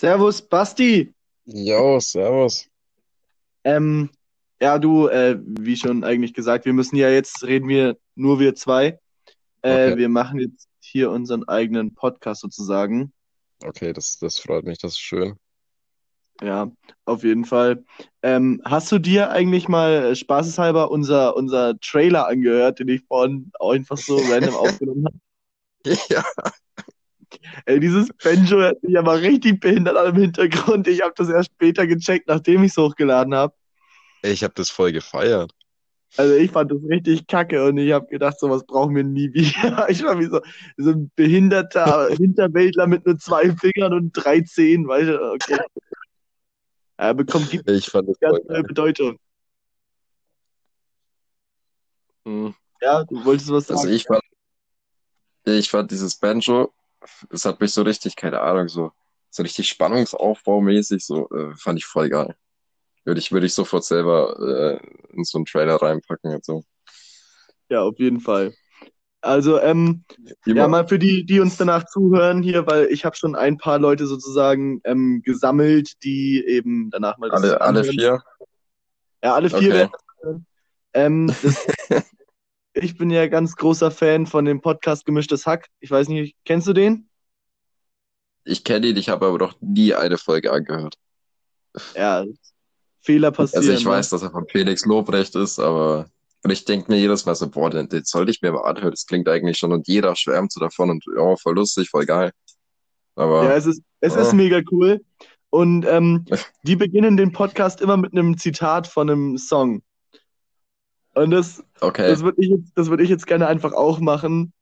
Servus, Basti. Jo, servus. Ähm, ja, du, äh, wie schon eigentlich gesagt, wir müssen ja jetzt reden wir nur wir zwei. Äh, Okay, wir machen jetzt hier unseren eigenen Podcast sozusagen. okay, das, das freut mich, das ist schön. Ja, auf jeden Fall. Ähm, hast du dir eigentlich mal äh, spaßeshalber unser, unser Trailer angehört, den ich vorhin auch einfach so random aufgenommen habe? Ja, Ey, dieses Banjo hört sich aber richtig behindert an im Hintergrund. Ich habe das erst später gecheckt, nachdem ich es hochgeladen habe. ich habe das voll gefeiert. Also ich fand das richtig kacke und ich habe gedacht, sowas brauchen wir nie wieder. Ich war wie so, so ein behinderter Hinterwäldler mit nur zwei Fingern und drei Zehen, weißt du? Okay. Er bekommt Ich fand das ganz neue. Bedeutung. Hm. Ja, du wolltest was Also sagen. ich fand, ich fand dieses Banjo, das hat mich so richtig, keine Ahnung, so, so richtig spannungsaufbaumäßig, so, äh, fand ich voll geil. Würde ich, würde ich sofort selber äh, in so einen Trailer reinpacken und so. Ja, auf jeden Fall. Also, ähm, ja, mal für die, die uns danach zuhören hier, weil ich habe schon ein paar Leute sozusagen ähm, gesammelt, die eben danach mal alle, alle vier? Ja, alle vier Okay. werden. Ähm, das, ich bin ja ganz großer Fan von dem Podcast Gemischtes Hack. Ich weiß nicht, kennst du den? Ich kenne ihn, ich habe aber noch nie eine Folge angehört. Ja, Fehler Also ich passieren, ne? weiß, dass er von Felix Lobrecht ist, aber und ich denke mir jedes Mal so, boah, den, den sollte ich mir mal anhören. Das klingt eigentlich schon und jeder schwärmt so davon und ja, voll lustig, voll geil. Ja, Aber es ist, es ist ja, mega cool. Und ähm, die beginnen den Podcast immer mit einem Zitat von einem Song. Und das, okay. das würde ich jetzt, das würde ich jetzt gerne einfach auch machen.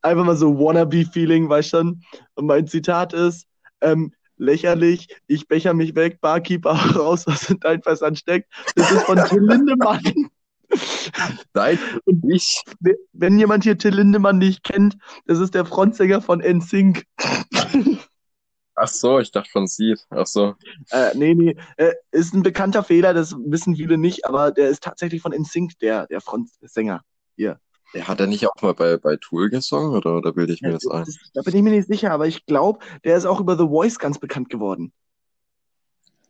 Einfach mal so Wannabe-Feeling, weißt du schon? Und mein Zitat ist, ähm, lächerlich, ich becher mich weg, Barkeeper raus, was in dein Versand steckt. Das ist von Till Lindemann. Nein, Und ich. wenn jemand hier Till Lindemann nicht kennt, das ist der Frontsänger von NSYNC. Ach so, ich dachte von sie. Ach so. Äh, nee, nee, äh, ist ein bekannter Fehler, das wissen viele nicht, aber der ist tatsächlich von NSYNC, der, der Frontsänger. Hier. Ja, Hat er nicht auch mal bei, bei Tool gesungen oder, oder bilde ich Ja, mir das ein? das, da bin ich mir nicht sicher, aber ich glaube, der ist auch über The Voice ganz bekannt geworden.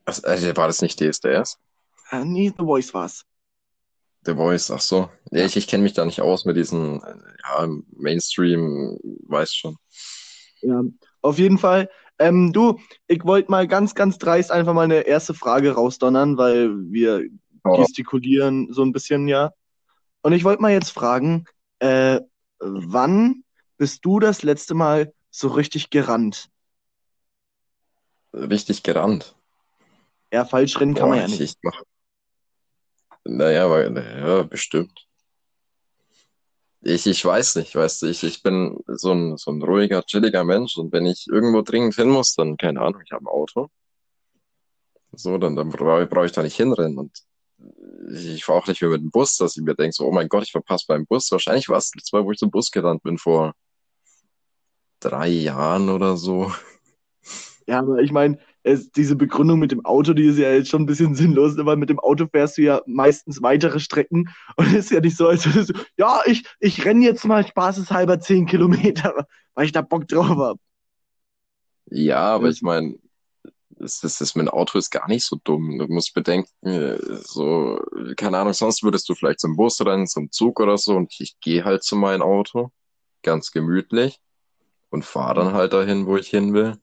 Äh, war das nicht DSDS? Äh, nee, The Voice war's. The Voice, ach so. Ja, Ja. ich, ich kenne mich da nicht aus mit diesen, äh, ja, Mainstream, weiß schon. Ja, auf jeden Fall. Ähm, du, ich wollte mal ganz, ganz dreist einfach mal eine erste Frage rausdonnern, weil wir Oh, gestikulieren so ein bisschen, ja. Und ich wollte mal jetzt fragen, äh, wann bist du das letzte Mal so richtig gerannt? richtig gerannt. Ja, falsch rennen kann man Boah, ja ich, nicht. ich mach. Naja, weil, naja, bestimmt. Ich, ich weiß nicht, weißt du, ich, ich bin so ein, so ein ruhiger, chilliger Mensch und wenn ich irgendwo dringend hin muss, dann, keine Ahnung, ich habe ein Auto. So, dann, dann brauche brauch ich da nicht hinrennen und ich, fahre auch nicht mehr mit dem Bus, dass ich mir denke, so, oh mein Gott, ich verpasse beim Bus. Wahrscheinlich war es das Mal, wo ich zum Bus gerannt bin, vor drei Jahren oder so. Ja, aber ich meine, es, diese Begründung mit dem Auto, die ist ja jetzt schon ein bisschen sinnlos, ne, weil mit dem Auto fährst du ja meistens weitere Strecken und es ist ja nicht so, als würdest du, ja, ich, ich renne jetzt mal spaßeshalber zehn Kilometer, weil ich da Bock drauf habe. Ja, aber ich meine, es, es ist, mein Auto ist gar nicht so dumm. Du musst bedenken, so, keine Ahnung, sonst würdest du vielleicht zum Bus rennen, zum Zug oder so und ich gehe halt zu meinem Auto, ganz gemütlich und fahre dann halt dahin, wo ich hin will.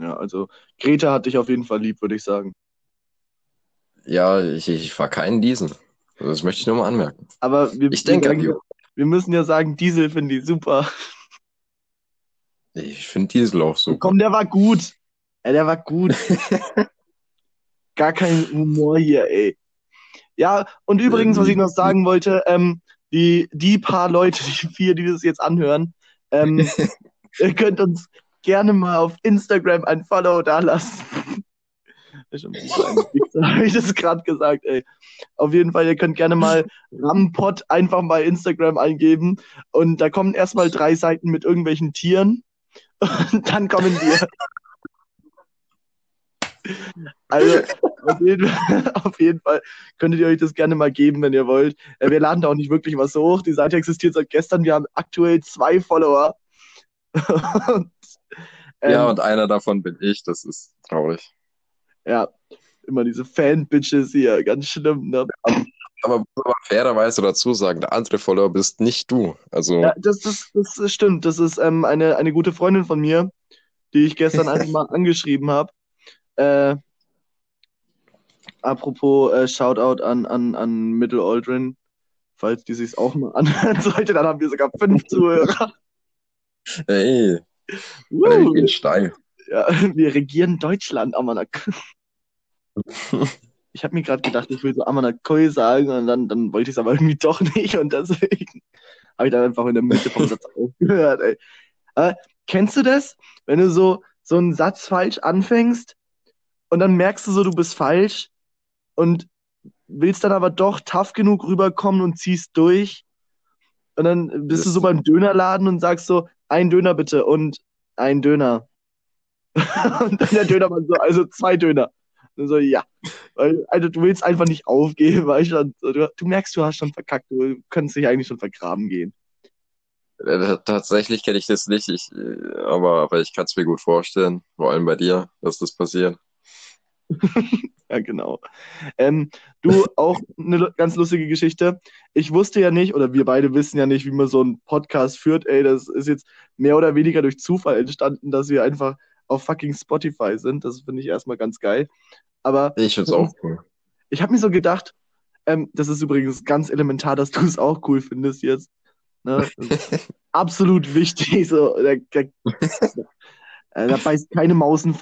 Ja, also Greta hat dich auf jeden Fall lieb, würde ich sagen. Ja, ich, ich fahre keinen Diesel. Das möchte ich nur mal anmerken. Aber wir, Ich wir, denke wir müssen ja sagen, Diesel finde ich super. ich finde Diesel auch super. Komm, der war gut. Ja, der war gut. Gar kein Humor hier, ey. Ja, und übrigens, was ich noch sagen wollte, ähm, die, die paar Leute, die vier, die das jetzt anhören, ähm, ihr könnt uns gerne mal auf Instagram ein Follow da lassen. So habe ich das gerade gesagt, ey. Auf jeden Fall, ihr könnt gerne mal Rampot einfach bei Instagram eingeben und da kommen erstmal drei Seiten mit irgendwelchen Tieren und dann kommen wir. Also, auf jeden, Fall, auf jeden Fall könntet ihr euch das gerne mal geben, wenn ihr wollt. Äh, Wir laden da auch nicht wirklich was hoch. Die Seite existiert seit gestern. Wir haben aktuell zwei Follower. Und, Ähm, Ja, und einer davon bin ich, das ist traurig. ja, immer diese Fan-Bitches hier, ganz schlimm, ne? Aber muss aber fairerweise dazu sagen, der andere Follower bist nicht du. Also, Ja, das, das, das stimmt. Das ist ähm, eine, eine gute Freundin von mir, die ich gestern einfach mal angeschrieben habe. Äh, apropos äh, Shoutout an, an, an Middle Aldrin. Falls die sich auch mal anhören sollte, dann haben wir sogar fünf Zuhörer. Ey, wir gehen steil. Ja, wir regieren Deutschland, Amanak. Ich habe mir gerade gedacht, ich will so Amanakoi sagen und dann, dann wollte ich es aber irgendwie doch nicht und deswegen habe ich dann einfach in der Mitte vom Satz aufgehört. Ey. Aber kennst du das, wenn du so, so einen Satz falsch anfängst und dann merkst du so, du bist falsch und willst dann aber doch tough genug rüberkommen und ziehst durch und dann bist du so beim Dönerladen und sagst so, ein Döner bitte und ein Döner. Und dann der Dönermann so, also zwei Döner. Und so, ja. Weil, also, du willst einfach nicht aufgeben, weil ich dann, so, du, du merkst, du hast schon verkackt, du könntest dich eigentlich schon vergraben gehen. Tatsächlich kenne ich das nicht, ich, aber, aber ich kann es mir gut vorstellen, vor allem bei dir, dass das passiert. Ja, genau. Ähm, du, auch eine ganz lustige Geschichte. Ich wusste ja nicht, oder wir beide wissen ja nicht, wie man so einen Podcast führt. Ey, das ist jetzt mehr oder weniger durch Zufall entstanden, dass wir einfach auf fucking Spotify sind. Das finde ich erstmal ganz geil. Aber Ich finde es auch cool. ich habe mir so gedacht, ähm, das ist übrigens ganz elementar, dass du es auch cool findest jetzt. Ne? Absolut wichtig. So, da, da, da beißt keine Maus einen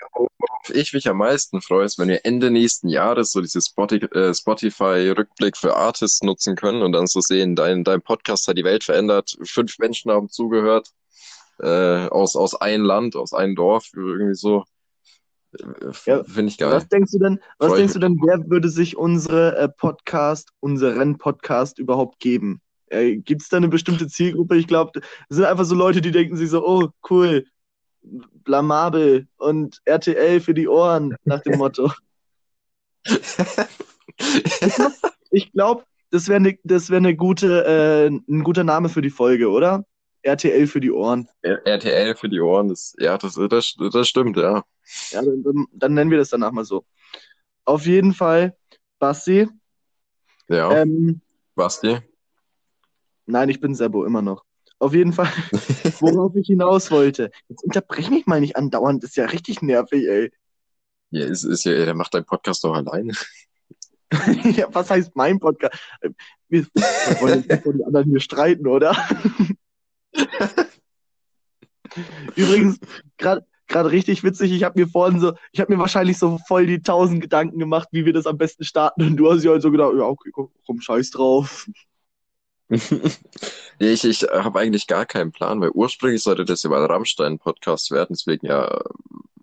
Ab. Worauf ich mich am meisten freue, ist, wenn wir Ende nächsten Jahres so diese äh, Spotify-Rückblick für Artists nutzen können und dann so sehen, dein, dein Podcast hat die Welt verändert, fünf Menschen haben zugehört, äh, aus, aus einem Land, aus einem Dorf, irgendwie so. Äh, Ja, Finde ich geil. Was denkst du denn, was Freu denkst du denn, wer würde sich unsere äh, Podcast, unseren Podcast überhaupt geben? Äh, Gibt es da eine bestimmte Zielgruppe? Ich glaube, es sind einfach so Leute, die denken sich so, oh, cool, blamabel und RTL für die Ohren, nach dem Motto. Ich glaube, das wäre ne, das wär ne gute, äh, ein guter Name für die Folge, oder? RTL für die Ohren. RTL für die Ohren, das, ja, das, das, das stimmt, ja. Ja, dann, dann, dann nennen wir das danach mal so. Auf jeden Fall, Basti, Ja, ähm, Basti. Nein, ich bin Sebo immer noch. Auf jeden Fall, worauf ich hinaus wollte. Jetzt unterbrech mich mal nicht andauernd, das ist ja richtig nervig, ey. Ja, ist, ist ja, der macht deinen Podcast doch alleine. ja, was heißt mein Podcast? Wir, wir wollen jetzt nicht vor die anderen hier streiten, oder? Übrigens, gerade gerade richtig witzig, ich habe mir vorhin so, ich habe mir wahrscheinlich so voll die tausend Gedanken gemacht, wie wir das am besten starten. Und du hast ja halt so gedacht, ja, okay, komm scheiß drauf. Nee, ich, ich habe eigentlich gar keinen Plan, weil ursprünglich sollte das ja mal ein Rammstein-Podcast werden, deswegen ja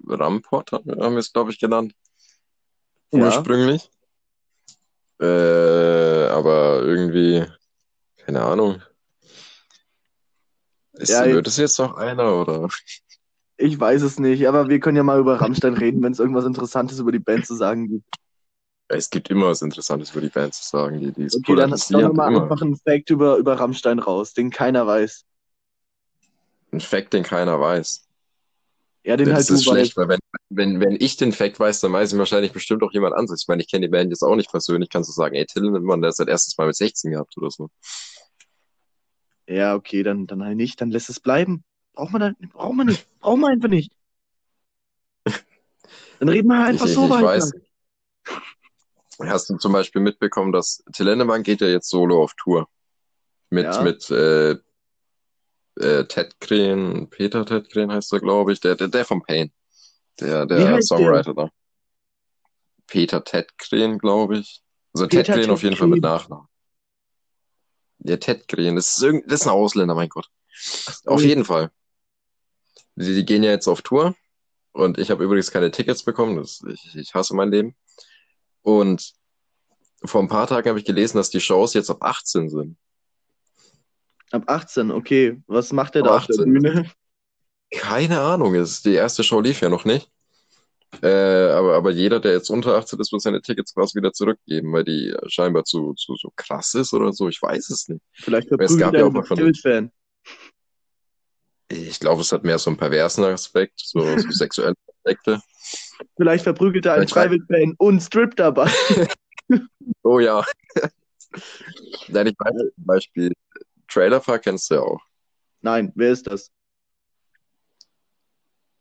Ramport haben wir es, glaube ich, genannt. Ja. Ursprünglich. Äh, aber irgendwie, keine Ahnung. Ist, Ja, wird es jetzt noch einer oder? Ich weiß es nicht, aber wir können ja mal über Rammstein reden, wenn es irgendwas Interessantes über die Band zu sagen gibt. Es gibt immer was Interessantes über die Band zu sagen, die, die ist Okay, dann hauen wir einfach einen Fact über, über Rammstein raus, den keiner weiß. Ein Fact, den keiner weiß. Ja, den das halt du ist schlecht, weißt. weil wenn, wenn, wenn ich den Fact weiß, dann weiß ihn wahrscheinlich bestimmt auch jemand anderes. Ich meine, ich kenne die Band jetzt auch nicht persönlich, kannst du sagen, ey, Till Lindemann, der ist seit erstes Mal mit 16 gehabt oder so. Ja, okay, dann, dann halt nicht, dann lässt es bleiben. Braucht man dann, braucht man nicht, braucht man einfach nicht. Dann reden wir halt einfach ich, so ich, ich weiter. weiß. Hast du zum Beispiel mitbekommen, dass Till Lindemann geht ja jetzt solo auf Tour. Mit, Ja. mit äh, äh, Ted Kren, Peter Ted Kren heißt er, glaube ich, der, der, der vom Pain. Der, der? Songwriter da. Peter Ted Kren, glaube ich. Also Ted Peter Kren Ted auf jeden Fall mit. Nachnamen. Der Ted Kren, das ist, irgend, das ist ein Ausländer, mein Gott. so. Auf jeden Fall. Die, die gehen ja jetzt auf Tour und ich habe übrigens keine Tickets bekommen. Das, ich, ich hasse mein Leben. Und vor ein paar Tagen habe ich gelesen, dass die Shows jetzt ab 18 sind. Ab 18, okay. Was macht der Ab da auf der 18. Bühne? Keine Ahnung, es, die erste Show lief ja noch nicht. Äh, aber, aber jeder, der jetzt unter 18 ist, wird seine Tickets quasi wieder zurückgeben, weil die scheinbar zu, zu so krass ist oder so. Ich weiß es nicht. Vielleicht Es gab er ja auch mal von- Still-Fan. Ich glaube, es hat mehr so einen perversen Aspekt, so, so sexuelle Aspekte. Vielleicht verprügelt er einen Vielleicht- Freiwilligen und Strip dabei. Oh ja. Nein, ich meine zum Beispiel Trailer Park kennst du ja auch. Nein, wer ist das?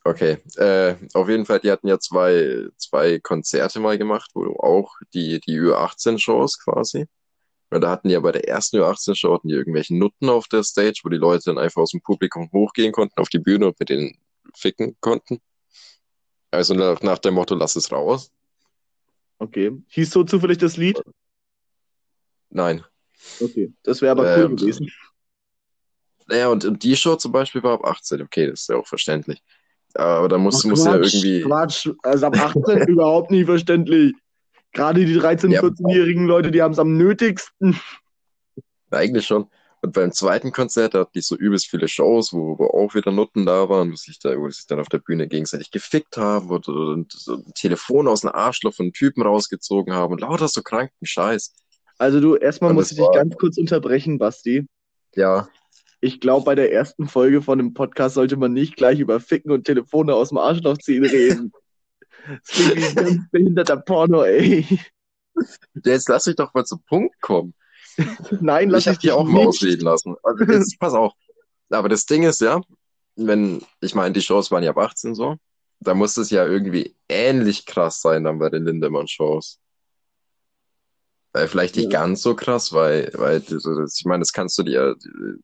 Okay, äh, auf jeden Fall, die hatten ja zwei, zwei Konzerte mal gemacht, wo auch die, die Ü18-Shows quasi. Und da hatten die ja bei der ersten Ü18-Show hatten die irgendwelche Nutten auf der Stage, wo die Leute dann einfach aus dem Publikum hochgehen konnten auf die Bühne und mit denen ficken konnten. Also nach, nach dem Motto, lass es raus. Okay. Hieß so zufällig das Lied? Nein. Okay. Das wäre aber cool Ähm, gewesen. Naja, und, und die Show zum Beispiel war ab 18. Okay, das ist ja auch verständlich. Aber da muss, Ach, muss ja Quatsch, irgendwie. Quatsch. Also ab 18 überhaupt nicht verständlich. Gerade die 13-, Ja. 14-jährigen Leute, die haben es am nötigsten. Eigentlich schon. Und beim zweiten Konzert da hatten die so übelst viele Shows, wo, wo auch wieder Nutten da waren, wo sich, da, wo sich dann auf der Bühne gegenseitig gefickt haben und, und so ein Telefon aus dem Arschloch von einem Typen rausgezogen haben und lauter so kranken Scheiß. Also du, erstmal Und muss ich dich war- ganz kurz unterbrechen, Basti. Ja, Ich glaube, bei der ersten Folge von dem Podcast sollte man nicht gleich über Ficken und Telefone aus dem Arschloch ziehen reden. Das klingt wie ein ganz behinderter Porno, ey. jetzt lass mich doch mal zum Punkt kommen. Nein, lass ich habe dich dir auch nicht. ausreden lassen. Also jetzt, pass auf. Aber das Ding ist ja, wenn, ich meine, die Shows waren ja ab 18 so, da muss es ja irgendwie ähnlich krass sein dann bei den Lindemann-Shows. Äh, vielleicht nicht Ja. ganz so krass, weil, weil ich meine, das kannst du dir,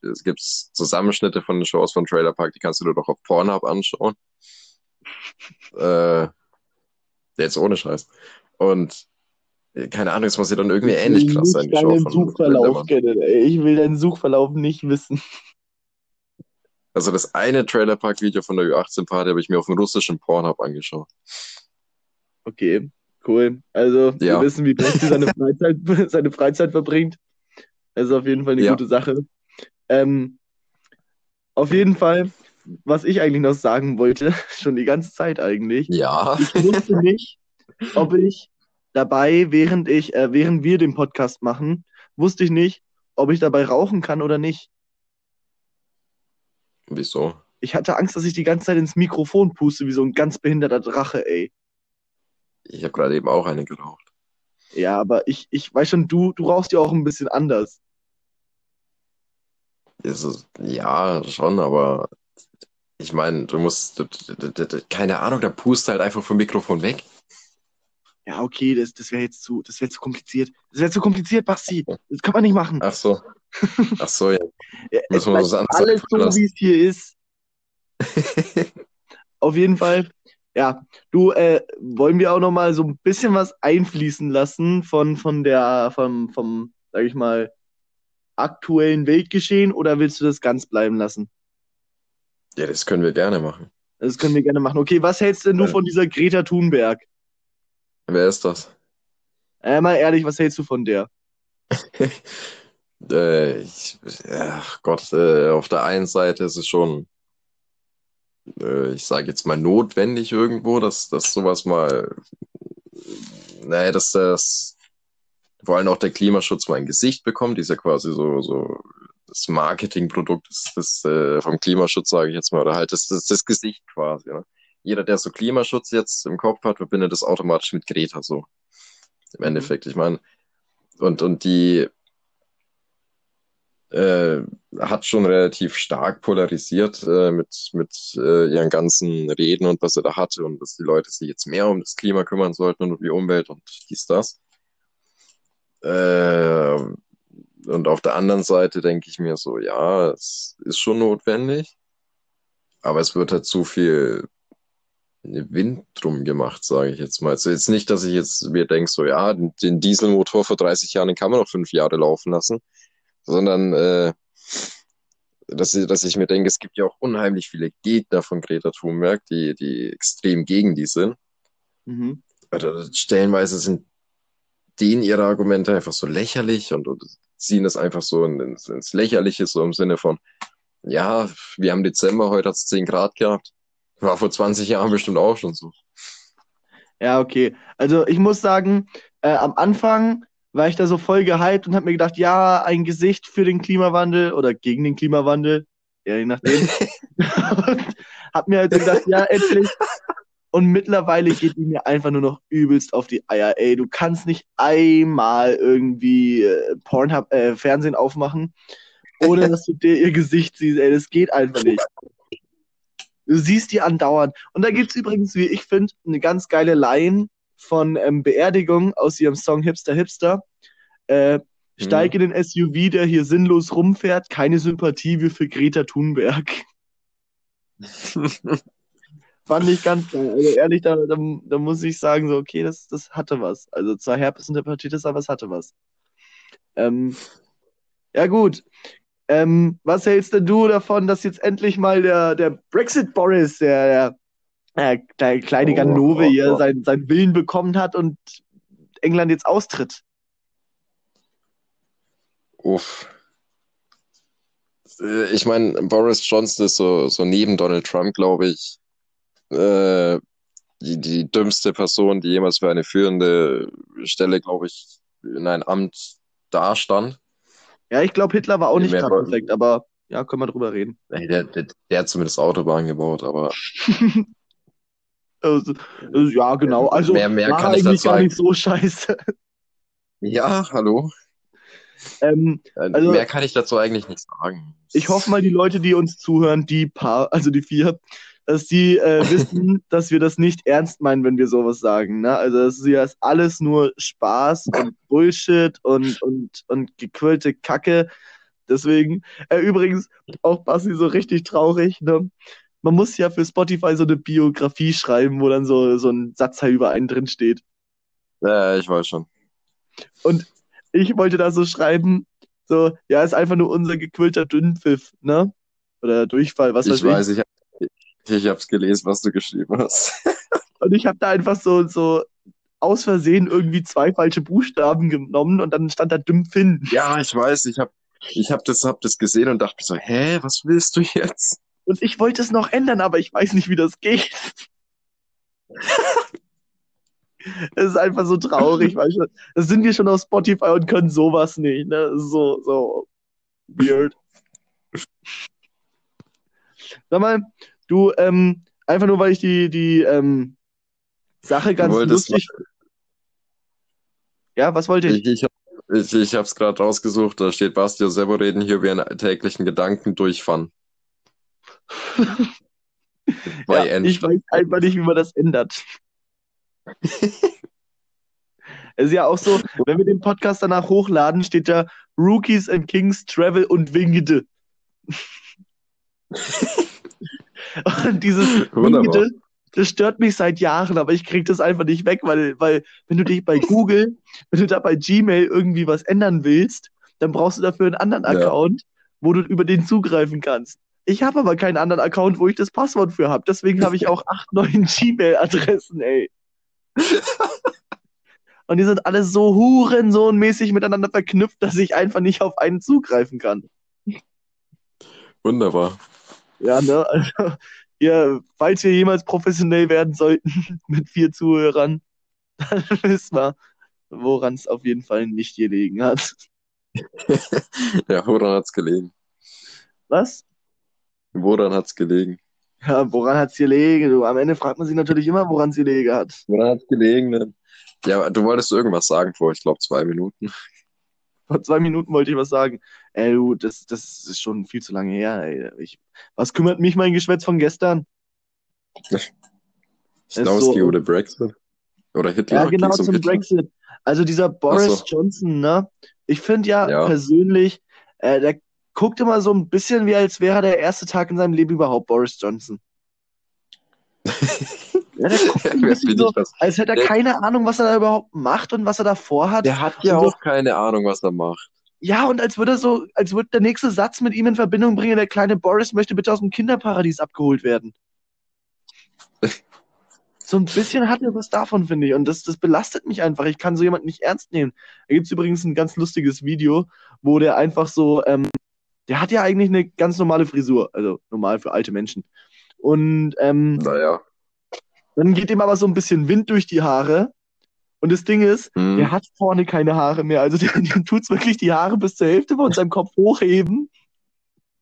es gibt Zusammenschnitte von den Shows von Trailer Park, die kannst du dir doch auf Pornhub anschauen. Äh, jetzt ohne Scheiß. Und keine Ahnung, es muss ja dann irgendwie Ich ähnlich will krass sein, die Show deinen Suchverlauf kennen, ey. Ich will deinen Suchverlauf nicht wissen. Also das eine Trailer Park Video von der Ü18 Party habe ich mir auf dem russischen Pornhub angeschaut. Okay, cool. Also, wir Ja. wissen, wie Basti seine Freizeit, seine Freizeit verbringt. Das ist auf jeden Fall eine Ja. gute Sache. Ähm, auf jeden Fall, was ich eigentlich noch sagen wollte, schon die ganze Zeit eigentlich. Ja. Ich wusste nicht, ob ich dabei, während ich, äh, während wir den Podcast machen, wusste ich nicht, ob ich dabei rauchen kann oder nicht. Wieso? Ich hatte Angst, dass ich die ganze Zeit ins Mikrofon puste, wie so ein ganz behinderter Drache, ey. Ich habe gerade eben auch eine geraucht. Ja, aber ich, ich weiß schon, du, du rauchst ja auch ein bisschen anders. Ist es, ja, schon, aber ich meine, du musst, du, du, keine Ahnung, da pust halt einfach vom Mikrofon weg. Ja, okay, das, das wäre jetzt zu, das wäre zu kompliziert. Das wäre zu kompliziert, Basti. Das kann man nicht machen. Ach so. Ach so, ja. Ja, müssen wir anders alles so, wie es hier ist. Auf jeden Fall. Ja, du, äh, wollen wir auch noch mal so ein bisschen was einfließen lassen von, von der, vom, vom, sag ich mal, aktuellen Weltgeschehen oder willst du das ganz bleiben lassen? Ja, das können wir gerne machen. Das können wir gerne machen. Okay, was hältst denn du Ja. von dieser Greta Thunberg? Wer ist das? Äh, mal ehrlich, was hältst du von der? Äh, ich, ach Gott, äh, auf der einen Seite ist es schon, äh, ich sage jetzt mal notwendig irgendwo, dass, dass sowas mal, naja, dass das vor allem auch der Klimaschutz mal ein Gesicht bekommt, ist ja quasi so, so das Marketingprodukt des, des, äh, vom Klimaschutz, sage ich jetzt mal, oder halt das, das, das Gesicht quasi. Ne? Jeder, der so Klimaschutz jetzt im Kopf hat, verbindet das automatisch mit Greta so. Im Endeffekt, ich meine, und, und die äh, hat schon relativ stark polarisiert äh, mit, mit äh, ihren ganzen Reden und was er da hatte und dass die Leute sich jetzt mehr um das Klima kümmern sollten und um die Umwelt und dies, das. Äh, und auf der anderen Seite denke ich mir so, ja, es ist schon notwendig, aber es wird halt zu viel Wind drum gemacht, sage ich jetzt mal. Also jetzt nicht, dass ich jetzt mir denke, so, ja, den, Dieselmotor vor 30 Jahren, den kann man noch fünf Jahre laufen lassen sondern äh, dass, ich- dass ich mir denke, es gibt ja auch unheimlich viele Gegner von Greta Thunberg, die, die extrem gegen die sind. Mhm. Oder stellenweise sind denen ihre Argumente einfach so lächerlich und, und ziehen es einfach so in, ins, ins Lächerliche, so im Sinne von, ja, wir haben Dezember, heute hat es 10 Grad gehabt. War vor 20 Jahren bestimmt auch schon so. Ja, okay. Also ich muss sagen, äh, am Anfang war ich da so voll gehypt und habe mir gedacht, ja, ein Gesicht für den Klimawandel oder gegen den Klimawandel. Ja, je nachdem. hab mir halt so gedacht, ja, endlich. Und mittlerweile geht die mir einfach nur noch übelst auf die Eier. Ey, du kannst nicht einmal irgendwie äh, Pornhub, äh, Fernsehen aufmachen, ohne dass du dir ihr Gesicht siehst. Ey, das geht einfach nicht. Du siehst die andauernd. Und da gibt's übrigens, wie ich finde, eine ganz geile Line von ähm, Beerdigung aus ihrem Song Hipster Hipster. Äh, steig in den SUV, der hier sinnlos rumfährt. Keine Sympathie wie für Greta Thunberg. Fand ich ganz geil. Also ehrlich, da, da, da muss ich sagen, so, okay, das, das hatte was. Also zwar Herpes und Hepatitis, aber es hatte was. Ähm, ja, gut. Ähm, was hältst denn du davon, dass jetzt endlich mal der, der Brexit Boris, der, der, der kleine Oh, Ganove oh, hier oh. seinen, seinen Willen bekommen hat und England jetzt austritt? Uff. Äh, Ich meine, Boris Johnson ist so, so neben Donald Trump, glaube ich, äh, die, die dümmste Person, die jemals für eine führende Stelle, glaube ich, in ein Amt dastand. Ja, ich glaube, Hitler war auch Nee, nicht gerade perfekt, aber ja, können wir drüber reden. Ey, Der, der, der hat zumindest Autobahn gebaut, aber Also, also, ja, genau. Also Mehr- mehr war kann ich eigentlich dazu gar nicht so scheiße. ja, hallo. Ähm, Äh, Also- Mehr kann ich dazu eigentlich nicht sagen. ich hoffe mal, die Leute, die uns zuhören, die paar, also die vier, dass die äh, wissen, dass wir das nicht ernst meinen, wenn wir sowas sagen. Ne? Also das ist ja alles nur Spaß und Bullshit und, und, und gequirlte Kacke. Deswegen, äh, übrigens, auch Basti so richtig traurig, ne? Man muss ja für Spotify so eine Biografie schreiben, wo dann so, so ein Satzteil über einen drin steht. Ja, ich weiß schon. ich wollte da so schreiben, so, ja, ist einfach nur unser gequillter Dünnpfiff, ne? Oder Durchfall, was weiß Ich weiß, ich, ich hab's gelesen, was du geschrieben hast. Und ich habe da einfach so, so aus Versehen irgendwie zwei falsche Buchstaben genommen und dann stand da Dümpfin. Ja, ich weiß, ich hab, ich hab das, hab das gesehen und dachte mir so, hä, was willst du jetzt? Und ich wollte es noch ändern, aber ich weiß nicht, wie das geht. Es ist einfach so traurig, weil schon, das sind wir schon auf Spotify und können sowas nicht, ne? So, so weird. Sag mal, du, ähm, einfach nur, weil ich die, die, ähm, Sache ganz lustig. Ja, was wollte ich? Ich, ich, ich, ich hab's gerade rausgesucht, da steht Basti und Sebo reden hier über ihren täglichen Gedanken durchfahren. Bei Ja, ich weiß einfach nicht, wie man das ändert. Es ist ja auch so, wenn wir den Podcast danach hochladen, steht da Rookies and Kings Travel und Wingede. Und dieses Wunderbar. Das stört mich seit Jahren, aber ich krieg das einfach nicht weg, weil, weil wenn du dich bei Google, wenn du da bei Gmail irgendwie was ändern willst, dann brauchst du dafür einen anderen Ja. Account, wo du über den zugreifen kannst. Ich habe aber keinen anderen Account, wo ich das Passwort für habe. Deswegen habe ich auch acht, neun Gmail-Adressen, ey. Und die sind alle so hurensohnmäßig miteinander verknüpft, dass ich einfach nicht auf einen zugreifen kann. Wunderbar. Ja, ne? Also, ja, falls wir jemals professionell werden sollten mit vier Zuhörern, dann wissen wir, woran es auf jeden Fall nicht gelegen hat. Ja, woran hat's gelegen? Was? Woran hat's gelegen? Ja, woran hat's gelegen? Du, am Ende fragt man sich natürlich immer, woran es gelegen hat. Woran hat's gelegen denn? Ja, du wolltest irgendwas sagen vor, ich glaube, zwei Minuten. Vor zwei Minuten wollte ich was sagen. Ey, du, das, das ist schon viel zu lange her, ey. Ich, was kümmert mich mein Geschwätz von gestern? Snowski so- oder Brexit? Oder Hitler? Ja, genau, um zum Hitler? Brexit. Also dieser Boris so. Johnson, ne? Ich finde ja, Ja. persönlich, äh, der guckt immer so ein bisschen wie, als wäre der erste Tag in seinem Leben überhaupt Boris Johnson. Ja, der guckt bisschen bin so, das? als hätte er Der- keine Ahnung, was er da überhaupt macht und was er da vorhat. Der hat ja Also- auch keine Ahnung, was er macht. Ja, und als würde so, als würde der nächste Satz mit ihm in Verbindung bringen, der kleine Boris möchte bitte aus dem Kinderparadies abgeholt werden. So ein bisschen hat er was davon, finde ich. Und das, das belastet mich einfach. Ich kann so jemanden nicht ernst nehmen. Da gibt's übrigens ein ganz lustiges Video, wo der einfach so, ähm, der hat ja eigentlich eine ganz normale Frisur, also normal für alte Menschen. Und ähm, Naja. Dann geht ihm aber so ein bisschen Wind durch die Haare. Und das Ding ist, Hm. der hat vorne keine Haare mehr. Also der, dem tut's wirklich die Haare bis zur Hälfte von seinem Kopf hochheben.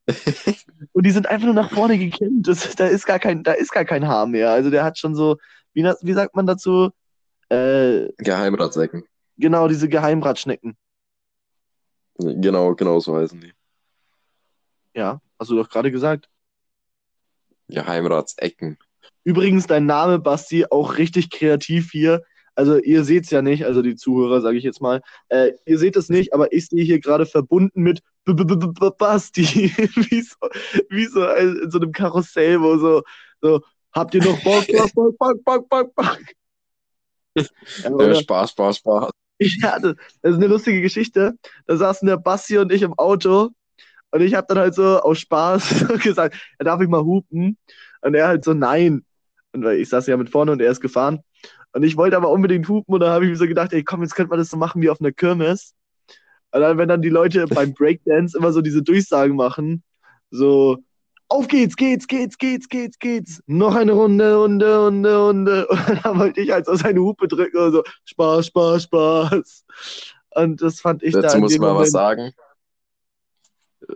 Und die sind einfach nur nach vorne gekämmt. Das, da, ist gar kein, da ist gar kein Haar mehr. Also der hat schon so, wie, wie sagt man dazu? Äh, Geheimratsecken. Genau, diese Geheimratschnecken. Genau, genau so heißen die. Ja, hast du doch gerade gesagt. Geheimratsecken. Übrigens, dein Name, Basti, auch richtig kreativ hier. Also ihr seht es ja nicht, also die Zuhörer, sage ich jetzt mal. Äh, ihr seht es nicht, aber ich sehe hier gerade verbunden mit B -B -B Basti. wie so, wie so in so einem Karussell, wo so, so habt ihr noch Bock, Bock, Bock, Bock, Bock, Bock. Ja, Spaß, Spaß, Spaß. Ja, das, das ist eine lustige Geschichte. Da saßen der Basti und ich im Auto und ich habe dann halt so aus Spaß gesagt, ja, darf ich mal hupen? Und er halt so, nein. Und weil ich saß ja mit vorne und er ist gefahren. Und ich wollte aber unbedingt hupen und da habe ich mir so gedacht, ey komm, jetzt könnte man das so machen wie auf einer Kirmes. Und dann, wenn dann die Leute beim Breakdance immer so diese Durchsagen machen, so, auf geht's, geht's, geht's, geht's, geht's, geht's. Noch eine Runde, Runde, Runde, Runde. Und dann wollte ich halt so seine Hupe drücken und so, Spaß, Spaß, Spaß. Und das fand ich Dazu da muss man Moment, was sagen.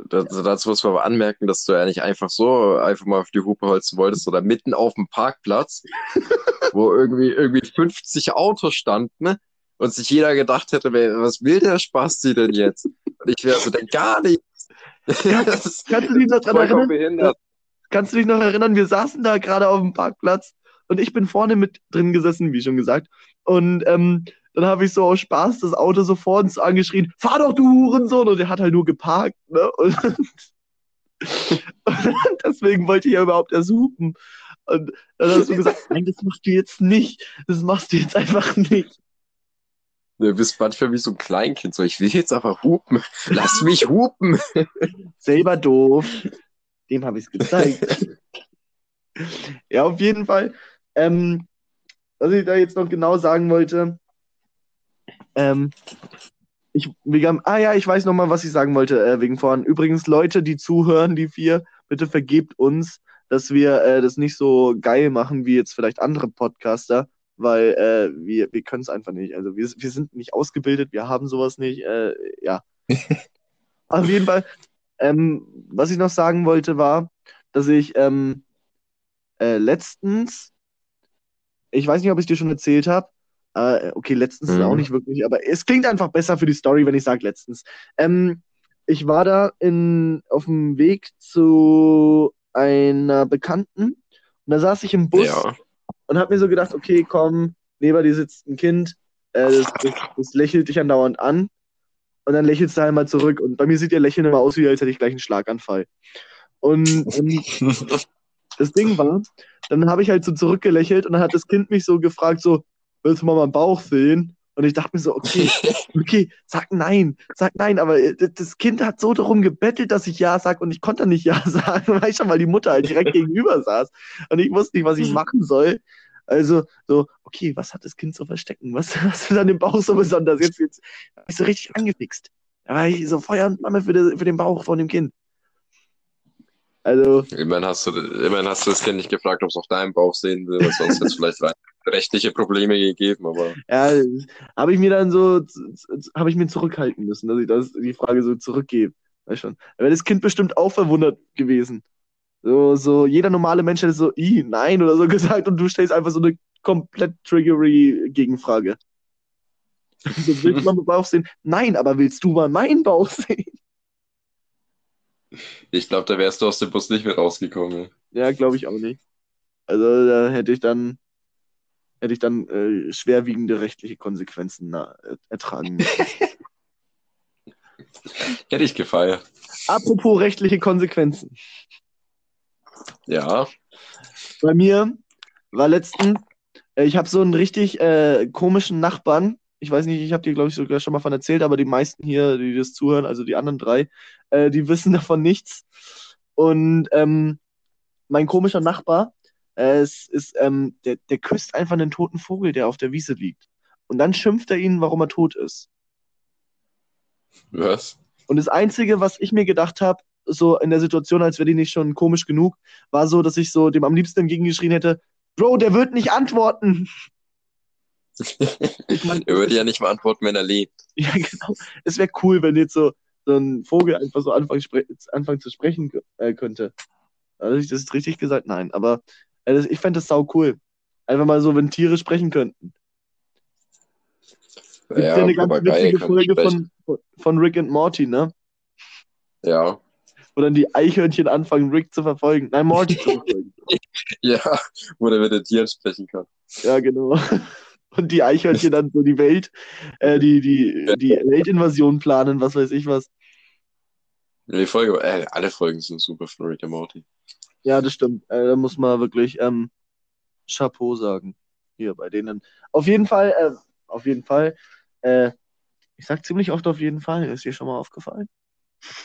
Dazu, dazu muss man aber anmerken, dass du ja nicht einfach so einfach mal auf die Hupe holzen wolltest, oder mitten auf dem Parkplatz, wo irgendwie, irgendwie 50 Autos standen und sich jeder gedacht hätte, was will der Spasti denn jetzt? Und ich wäre so, denn gar nichts. Kannst, kannst du dich noch dran erinnern? Behindert. Kannst du dich noch erinnern? Wir saßen da gerade auf dem Parkplatz und ich bin vorne mit drin gesessen, wie schon gesagt. Und ähm, dann habe ich so aus Spaß das Auto so vor uns angeschrien, fahr doch, du Hurensohn! Und der hat halt nur geparkt, ne? Und, und deswegen wollte ich ja überhaupt erst hupen. Und dann hast du gesagt, nein, das machst du jetzt nicht. Das machst du jetzt einfach nicht. Du bist manchmal wie so ein Kleinkind, so ich will jetzt aber hupen. Lass mich hupen. Selber doof. Dem habe ich es gezeigt. ja, auf jeden Fall. Ähm, was ich da jetzt noch genau sagen wollte, ähm, ich, wegen, ah ja, ich weiß noch mal, was ich sagen wollte äh, wegen vorhin. Übrigens, Leute, die zuhören, die vier, bitte vergebt uns, dass wir äh, das nicht so geil machen wie jetzt vielleicht andere Podcaster, weil äh, wir, wir können es einfach nicht. Also wir, wir sind nicht ausgebildet, wir haben sowas nicht. Äh, ja. Auf jeden Fall, ähm, was ich noch sagen wollte, war, dass ich ähm, äh, letztens, ich weiß nicht, ob ich dir schon erzählt habe, äh, okay, letztens Mhm. auch nicht wirklich, aber es klingt einfach besser für die Story, wenn ich sage letztens. Ähm, ich war da in, auf dem Weg zu einer Bekannten und da saß ich im Bus Ja. und habe mir so gedacht, okay, komm, neben dir sitzt ein Kind, äh, das, das, das lächelt dich andauernd an und dann lächelst du halt mal zurück und bei mir sieht ihr Lächeln immer aus, wie als hätte ich gleich einen Schlaganfall. Und, und das Ding war, dann habe ich halt so zurückgelächelt und dann hat das Kind mich so gefragt, so, willst du mal meinen Bauch sehen? Und ich dachte mir so, okay, okay, sag nein, sag nein, aber äh, das- Kind hat so darum gebettelt, dass ich ja sag und ich konnte nicht ja sagen, weil schon, weil die Mutter halt direkt gegenüber saß und ich wusste nicht, was ich machen soll. Also so, okay, was hat das Kind so verstecken? Was, was ist an dem Bauch so besonders? Jetzt, jetzt war ich so richtig angefixt. Da war ich so Feuer und Flamme für, die, für den Bauch von dem Kind. Also, Immerhin hast, du, immerhin hast du das Kind nicht gefragt, ob es auch deinen Bauch sehen will, weil sonst es vielleicht rein- rechtliche Probleme gegeben, aber Ja, habe ich mir dann so, habe ich mir zurückhalten müssen, dass ich das, die Frage so zurückgebe. Weißt schon. Da wäre das Kind bestimmt auch verwundert gewesen. So, so, jeder normale Mensch hätte so, i, nein oder so gesagt und du stellst einfach so eine komplett triggery Gegenfrage. So, willst du mal meinen Bauch sehen? Nein, aber willst du mal meinen Bauch sehen? ich glaube, da wärst du aus dem Bus nicht mehr rausgekommen. Ja, glaube ich auch nicht. Also da hätte ich dann, hätte ich dann äh, schwerwiegende rechtliche Konsequenzen na, äh, ertragen müssen. Hätte ich gefeiert. Apropos rechtliche Konsequenzen. Ja. Bei mir war letztens, äh, ich habe so einen richtig äh, komischen Nachbarn. Ich weiß nicht, ich habe dir, glaube ich, sogar schon mal von erzählt, aber die meisten hier, die das zuhören, also die anderen drei, äh, die wissen davon nichts. Und ähm, mein komischer Nachbar, es ist, ähm, der, der küsst einfach einen toten Vogel, der auf der Wiese liegt. Und dann schimpft er ihn, warum er tot ist. Was? Und das Einzige, was ich mir gedacht habe, so in der Situation, als wäre die nicht schon komisch genug, war so, dass ich so dem am liebsten entgegengeschrien hätte, Bro, der wird nicht antworten. Ich mein, er würde ja nicht mal antworten, wenn er lebt. ja, genau. Es wäre cool, wenn jetzt so, so ein Vogel einfach so anfangen, spre anfangen zu sprechen äh, könnte. Also ich das richtig gesagt? Nein, aber äh, ich fände das sau cool. Einfach mal so, wenn Tiere sprechen könnten. Gibt ja, ja eine ganz witzige Folge von, von Rick and Morty, ne? Ja. Wo dann die Eichhörnchen anfangen, Rick zu verfolgen. Nein, Morty zu verfolgen. ja, wo der mit den Tieren sprechen kann. Ja, genau. Und die Eichhörnchen dann so die Welt, äh, die, die, die Weltinvasion planen, was weiß ich was. Die Folge, äh, alle Folgen sind super von Rick and Morty. Ja, das stimmt. Äh, da muss man wirklich ähm, Chapeau sagen. Hier bei denen. Auf jeden Fall, äh, auf jeden Fall. Äh, ich sag ziemlich oft auf jeden Fall. Ist dir schon mal aufgefallen?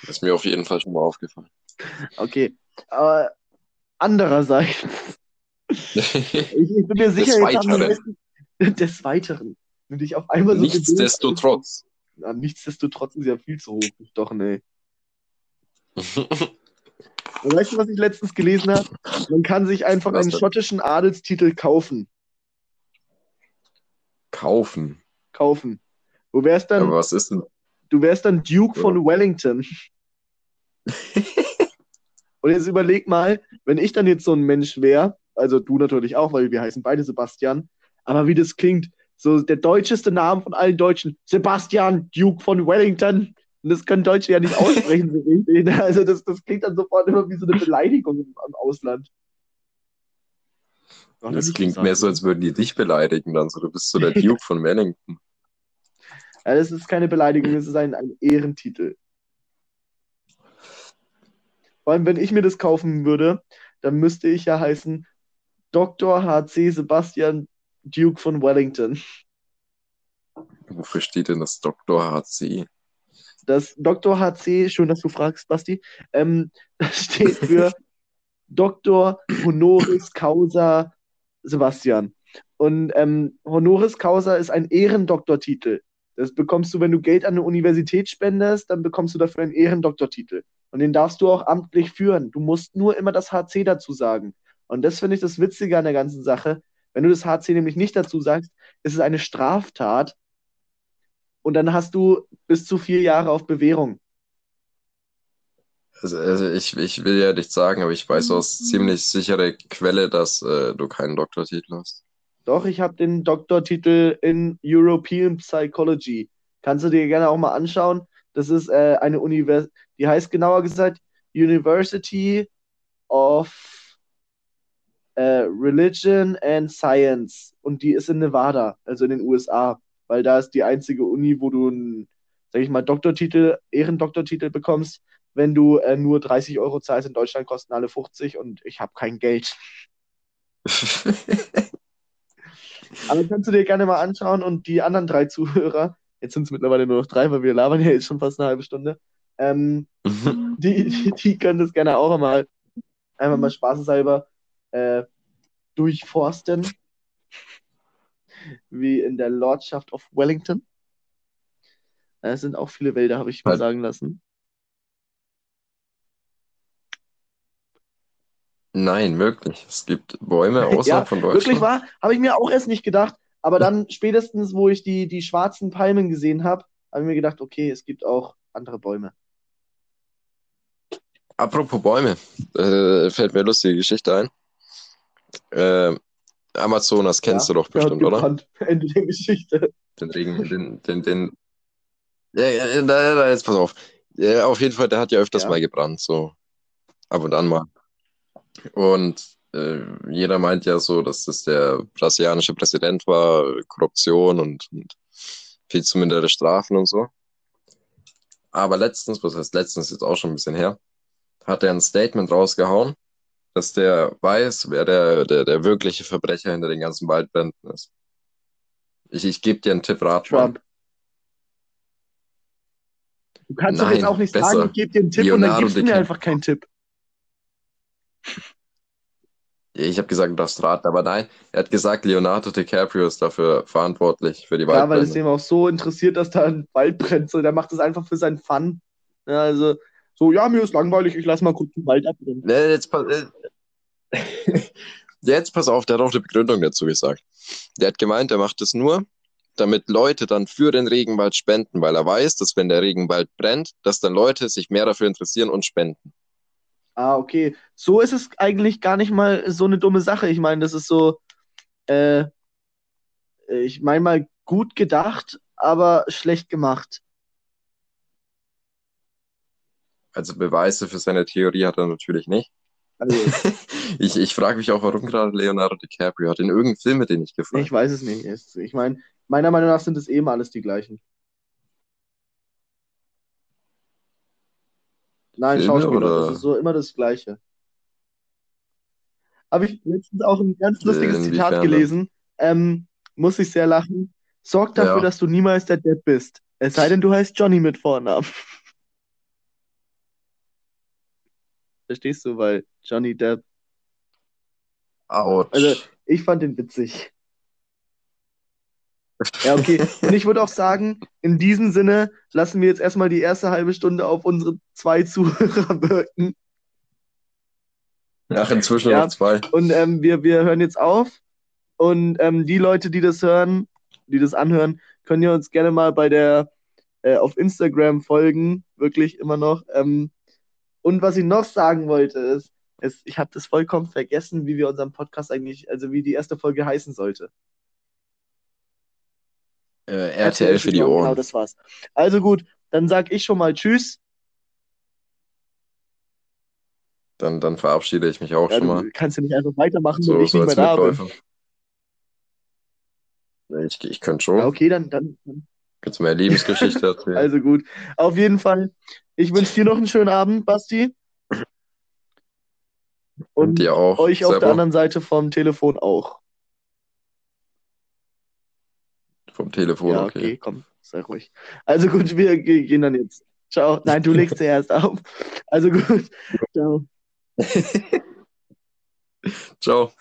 Ist mir auf jeden Fall schon mal aufgefallen. Okay. Aber andererseits. ich, ich, bin mir sicher, des Weiteren. des Weiteren. Wenn ich auf einmal so Nichtsdestotrotz. Nichtsdestotrotz ist ja viel zu hoch. Doch, nee. weißt du, was ich letztens gelesen habe? Man kann sich einfach was einen schottischen Adelstitel kaufen. Kaufen? Kaufen. Du wärst dann. Aber was ist denn? Du wärst dann Duke ja. von Wellington. Und jetzt überleg mal, wenn ich dann jetzt so ein Mensch wäre, also du natürlich auch, weil wir heißen beide Sebastian, aber wie das klingt, so der deutscheste Name von allen Deutschen, Sebastian Duke von Wellington. Und das können Deutsche ja nicht aussprechen, so richtig. Ne? Also das, das klingt dann sofort immer wie so eine Beleidigung im, im Ausland. Doch, das klingt mehr so, als würden die dich beleidigen dann so. Du bist so der Duke von Wellington. Ja, das ist keine Beleidigung, das ist ein, ein Ehrentitel. Vor allem, wenn ich mir das kaufen würde, dann müsste ich ja heißen Dr. H.C. Sebastian Duke von Wellington. Wofür steht denn das Dr. H.C.? Das Dr. HC, schön, dass du fragst, Basti, ähm, das steht für Dr. Honoris Causa Sebastian. Und ähm, Honoris Causa ist ein Ehrendoktortitel. Das bekommst du, wenn du Geld an eine Universität spendest, dann bekommst du dafür einen Ehrendoktortitel. Und den darfst du auch amtlich führen. Du musst nur immer das HC dazu sagen. Und das finde ich das Witzige an der ganzen Sache. Wenn du das HC nämlich nicht dazu sagst, ist es eine Straftat und dann hast du bis zu vier Jahre auf Bewährung. Also, also ich, ich will ja nicht sagen, aber ich weiß aus ziemlich sicherer Quelle, dass äh, du keinen Doktortitel hast. Doch, ich habe den Doktortitel in European Psychology. Kannst du dir gerne auch mal anschauen. Das ist äh, eine Universität, die heißt genauer gesagt University of äh, Religion and Science. Und die ist in Nevada, also in den USA weil da ist die einzige Uni, wo du einen, sag ich mal, Doktortitel, Ehrendoktortitel bekommst, wenn du äh, nur 30 Euro zahlst. In Deutschland kosten alle 50 und ich habe kein Geld. Aber kannst du dir gerne mal anschauen und die anderen drei Zuhörer, jetzt sind es mittlerweile nur noch drei, weil wir labern ja jetzt schon fast eine halbe Stunde, ähm, die, die, die, können das gerne auch mal einfach mal spaßeshalber äh, durchforsten wie in der Lordschaft of Wellington. Es sind auch viele Wälder, habe ich mal sagen lassen. Nein, wirklich. Es gibt Bäume außerhalb ja, von Deutschland. Wirklich wahr? Habe ich mir auch erst nicht gedacht. Aber dann spätestens, wo ich die, die schwarzen Palmen gesehen habe, habe ich mir gedacht, okay, es gibt auch andere Bäume. Apropos Bäume, äh, fällt mir eine lustige Geschichte ein. Äh, Amazonas kennst ja, du doch bestimmt, ja, oder? Ende der Geschichte. Den Regen, den, den, den. Ja, ja, ja, jetzt pass auf. Ja, auf jeden Fall, der hat ja öfters ja. mal gebrannt, so. Ab und an mal. Und äh, jeder meint ja so, dass das der brasilianische Präsident war, Korruption und, und viel zu mindere Strafen und so. Aber letztens, was heißt letztens, jetzt auch schon ein bisschen her, hat er ein Statement rausgehauen, dass der weiß, wer der, der, der wirkliche Verbrecher hinter den ganzen Waldbränden ist. Ich, ich gebe dir einen Tipp, Ratschmann. Trump. Du kannst Nein, doch jetzt auch nicht besser. sagen, ich gebe dir einen Tipp Leonardo und dann gibst du mir einfach keinen Tipp. Ich habe gesagt, du darfst raten, aber nein, er hat gesagt, Leonardo DiCaprio ist dafür verantwortlich für die Waldbrände. Ja, weil es ihm auch so interessiert, dass da ein Wald brennt. So, der macht das einfach für seinen Fun. Ja, also, so, ja, mir ist langweilig, ich lass mal kurz den Wald abbrennen. Nee, jetzt, jetzt pass auf, der hat auch eine Begründung dazu gesagt. Der hat gemeint, er macht es nur, damit Leute dann für den Regenwald spenden, weil er weiß, dass wenn der Regenwald brennt, dass dann Leute sich mehr dafür interessieren und spenden. Ah, okay. So ist es eigentlich gar nicht mal so eine dumme Sache. Ich meine, das ist so, äh, ich meine mal gut gedacht, aber schlecht gemacht. Also Beweise für seine Theorie hat er natürlich nicht. Also, Ich, ich frage mich auch, warum gerade Leonardo DiCaprio hat in irgendeinem Film mit den nicht gefallen. ich weiß es nicht. Ich meine, meiner Meinung nach sind es eben alles die gleichen. Nein, Filme Schauspieler, oder- das ist so immer das Gleiche. Habe ich letztens auch ein ganz lustiges Inwiefern Zitat gelesen. Ähm, muss ich sehr lachen. Sorg dafür, Ja. dass du niemals der Depp bist. Es sei denn, du heißt Johnny mit Vornamen. Verstehst du? Weil Johnny Depp. Autsch. Also, ich fand den witzig. Ja, okay. Und ich würde auch sagen, in diesem Sinne lassen wir jetzt erstmal die erste halbe Stunde auf unsere zwei Zuhörer wirken. Ach, inzwischen Ja. noch zwei. Und ähm, wir, wir hören jetzt auf. Und ähm, die Leute, die das hören, die das anhören, können ja uns gerne mal bei der äh, auf Instagram folgen. Wirklich immer noch. Ähm, und was ich noch sagen wollte, ist, ist ich habe das vollkommen vergessen, wie wir unseren Podcast eigentlich, also wie die erste Folge heißen sollte. Äh, RTL für die Ohren. Genau, das war's. Also gut, dann sag ich schon mal Tschüss. Dann, dann verabschiede ich mich auch Ja, schon mal. du kannst ja nicht einfach weitermachen, So, wenn ich so nicht mehr da bin. Ich, ich könnte schon. Ja, okay, dann, dann, dann Kannst du mir eine Lebensgeschichte erzählen? Also gut. Auf jeden Fall, ich wünsche dir noch einen schönen Abend, Basti. Und dir auch. euch auf der anderen Seite vom Telefon auch. Vom Telefon, ja, okay. okay, komm, sei ruhig. Also gut, wir ge- gehen dann jetzt. Ciao. Nein, du legst zuerst auf. Also gut. Ciao. Ciao.